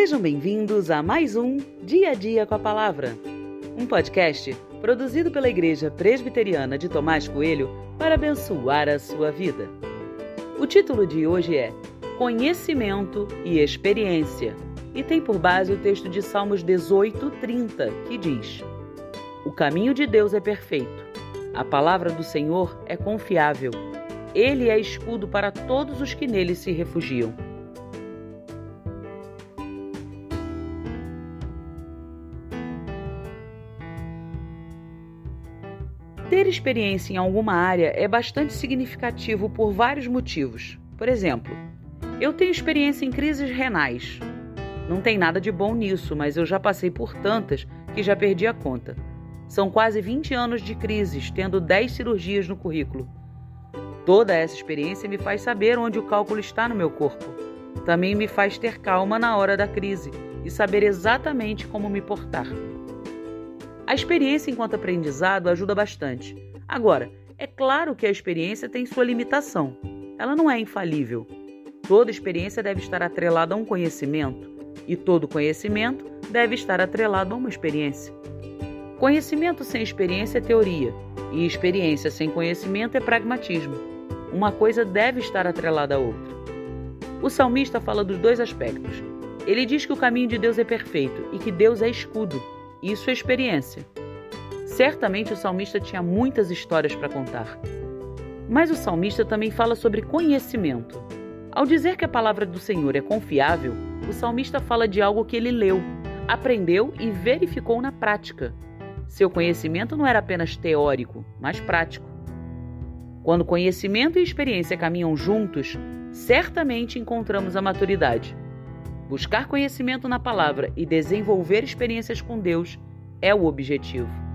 Sejam bem-vindos a mais um Dia a Dia com a Palavra, um podcast produzido pela Igreja Presbiteriana de Tomás Coelho para abençoar a sua vida. O título de hoje é Conhecimento e Experiência e tem por base o texto de Salmos 18, 30, que diz: O caminho de Deus é perfeito, a palavra do Senhor é confiável, ele é escudo para todos os que nele se refugiam. Ter experiência em alguma área é bastante significativo por vários motivos. Por exemplo, eu tenho experiência em crises renais. Não tem nada de bom nisso, mas eu já passei por tantas que já perdi a conta. São quase 20 anos de crises, tendo 10 cirurgias no currículo. Toda essa experiência me faz saber onde o cálculo está no meu corpo. Também me faz ter calma na hora da crise e saber exatamente como me portar. A experiência enquanto aprendizado ajuda bastante. Agora, é claro que a experiência tem sua limitação. Ela não é infalível. Toda experiência deve estar atrelada a um conhecimento, e todo conhecimento deve estar atrelado a uma experiência. Conhecimento sem experiência é teoria, e experiência sem conhecimento é pragmatismo. Uma coisa deve estar atrelada à outra. O salmista fala dos dois aspectos. Ele diz que o caminho de Deus é perfeito e que Deus é escudo isso é experiência. Certamente o salmista tinha muitas histórias para contar. Mas o salmista também fala sobre conhecimento. Ao dizer que a palavra do Senhor é confiável, o salmista fala de algo que ele leu, aprendeu e verificou na prática. Seu conhecimento não era apenas teórico, mas prático. Quando conhecimento e experiência caminham juntos, certamente encontramos a maturidade. Buscar conhecimento na palavra e desenvolver experiências com Deus é o objetivo.